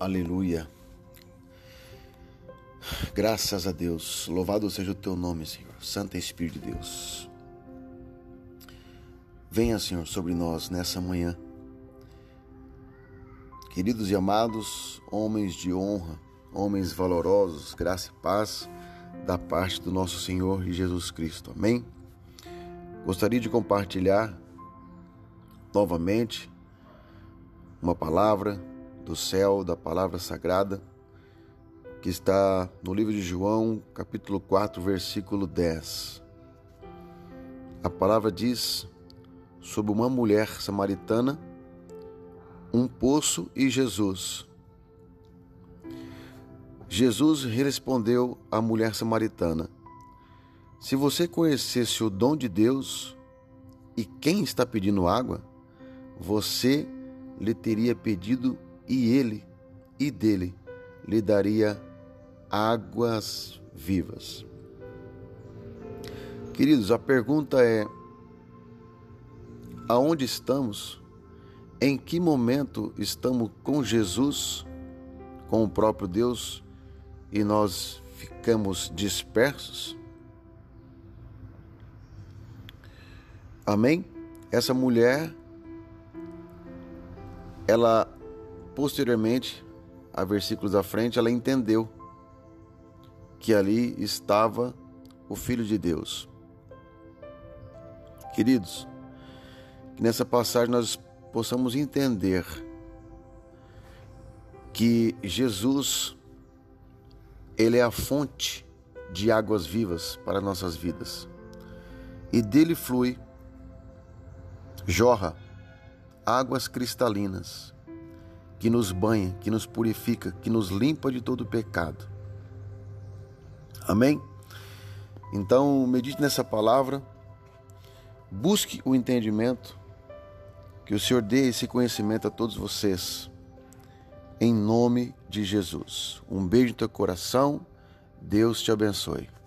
Aleluia. Graças a Deus. Louvado seja o teu nome, Senhor. Santo Espírito de Deus. Venha, Senhor, sobre nós nessa manhã. Queridos e amados, homens de honra, homens valorosos, graça e paz da parte do nosso Senhor Jesus Cristo. Amém? Gostaria de compartilhar novamente uma palavra do céu, da palavra sagrada, que está no livro de João, capítulo 4, versículo 10. A palavra diz sobre uma mulher samaritana, um poço e Jesus. Jesus respondeu à mulher samaritana: Se você conhecesse o dom de Deus e quem está pedindo água, você lhe teria pedido e ele e dele lhe daria águas vivas. Queridos, a pergunta é: aonde estamos? Em que momento estamos com Jesus, com o próprio Deus, e nós ficamos dispersos? Amém? Essa mulher, ela Posteriormente, a versículos à frente, ela entendeu que ali estava o Filho de Deus. Queridos, que nessa passagem nós possamos entender que Jesus ele é a fonte de águas vivas para nossas vidas. E dele flui, jorra águas cristalinas que nos banha, que nos purifica, que nos limpa de todo pecado. Amém? Então, medite nessa palavra, busque o entendimento, que o Senhor dê esse conhecimento a todos vocês, em nome de Jesus. Um beijo no teu coração, Deus te abençoe.